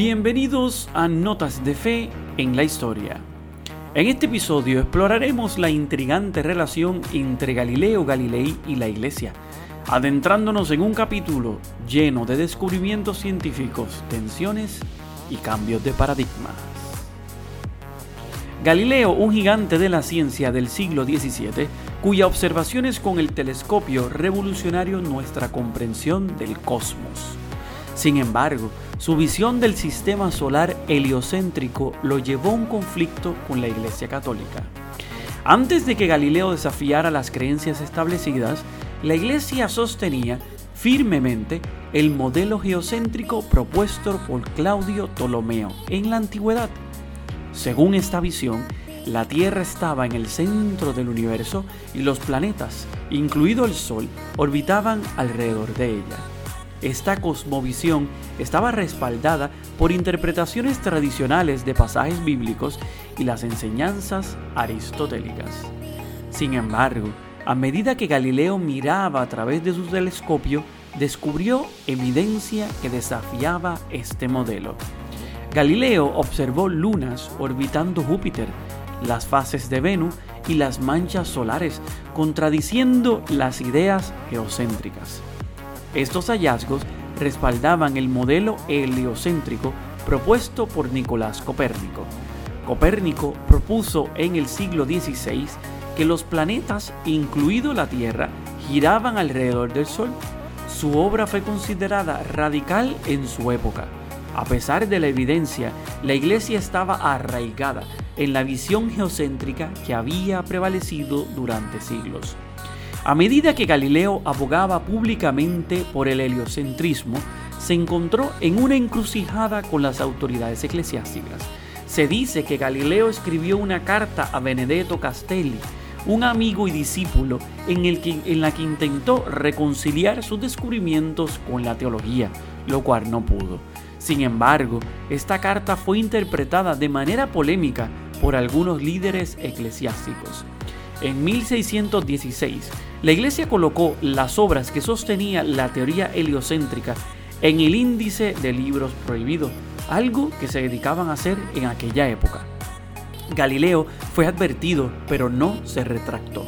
Bienvenidos a Notas de Fe en la Historia. En este episodio exploraremos la intrigante relación entre Galileo Galilei y la Iglesia, adentrándonos en un capítulo lleno de descubrimientos científicos, tensiones y cambios de paradigma. Galileo, un gigante de la ciencia del siglo XVII, cuya observaciones con el telescopio revolucionaron nuestra comprensión del cosmos. Sin embargo, su visión del sistema solar heliocéntrico lo llevó a un conflicto con la Iglesia Católica. Antes de que Galileo desafiara las creencias establecidas, la Iglesia sostenía firmemente el modelo geocéntrico propuesto por Claudio Ptolomeo en la antigüedad. Según esta visión, la Tierra estaba en el centro del universo y los planetas, incluido el Sol, orbitaban alrededor de ella. Esta cosmovisión estaba respaldada por interpretaciones tradicionales de pasajes bíblicos y las enseñanzas aristotélicas. Sin embargo, a medida que Galileo miraba a través de su telescopio, descubrió evidencia que desafiaba este modelo. Galileo observó lunas orbitando Júpiter, las fases de Venus y las manchas solares, contradiciendo las ideas geocéntricas. Estos hallazgos respaldaban el modelo heliocéntrico propuesto por Nicolás Copérnico. Copérnico propuso en el siglo XVI que los planetas, incluido la Tierra, giraban alrededor del Sol. Su obra fue considerada radical en su época. A pesar de la evidencia, la iglesia estaba arraigada en la visión geocéntrica que había prevalecido durante siglos. A medida que Galileo abogaba públicamente por el heliocentrismo, se encontró en una encrucijada con las autoridades eclesiásticas. Se dice que Galileo escribió una carta a Benedetto Castelli, un amigo y discípulo en, la que intentó reconciliar sus descubrimientos con la teología, lo cual no pudo. Sin embargo, esta carta fue interpretada de manera polémica por algunos líderes eclesiásticos. En 1616, la Iglesia colocó las obras que sostenía la teoría heliocéntrica en el índice de libros prohibidos, algo que se dedicaban a hacer en aquella época. Galileo fue advertido, pero no se retractó.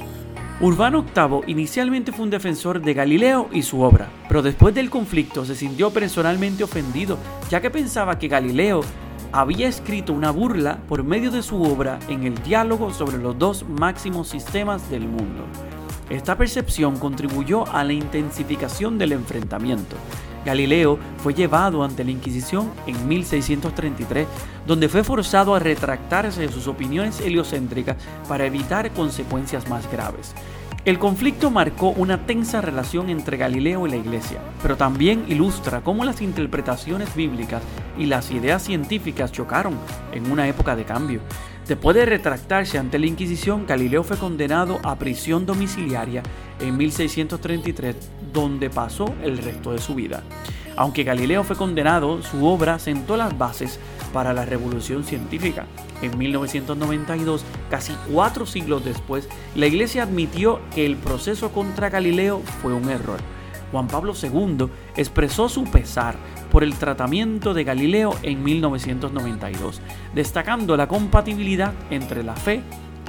Urbano VIII inicialmente fue un defensor de Galileo y su obra, pero después del conflicto se sintió personalmente ofendido, ya que pensaba que Galileo había escrito una burla por medio de su obra en el diálogo sobre los dos máximos sistemas del mundo. Esta percepción contribuyó a la intensificación del enfrentamiento. Galileo fue llevado ante la Inquisición en 1633, donde fue forzado a retractarse de sus opiniones heliocéntricas para evitar consecuencias más graves. El conflicto marcó una tensa relación entre Galileo y la Iglesia, pero también ilustra cómo las interpretaciones bíblicas y las ideas científicas chocaron en una época de cambio. Después de retractarse ante la Inquisición, Galileo fue condenado a prisión domiciliaria en 1633, donde pasó el resto de su vida. Aunque Galileo fue condenado, su obra sentó las bases para la revolución científica. En 1992, casi cuatro siglos después, la Iglesia admitió que el proceso contra Galileo fue un error. Juan Pablo II expresó su pesar por el tratamiento de Galileo en 1992, destacando la compatibilidad entre la fe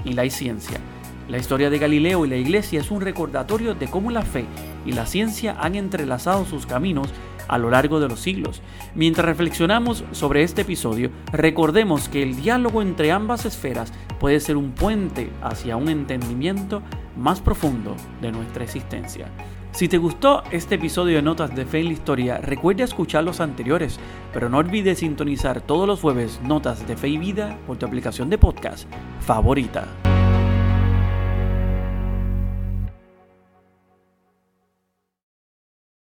y la ciencia. La historia de Galileo y la Iglesia es un recordatorio de cómo la fe y la ciencia han entrelazado sus caminos a lo largo de los siglos. Mientras reflexionamos sobre este episodio, recordemos que el diálogo entre ambas esferas puede ser un puente hacia un entendimiento más profundo de nuestra existencia. Si te gustó este episodio de Notas de Fe en la Historia, recuerda escuchar los anteriores, pero no olvides sintonizar todos los jueves Notas de Fe y Vida por tu aplicación de podcast favorita.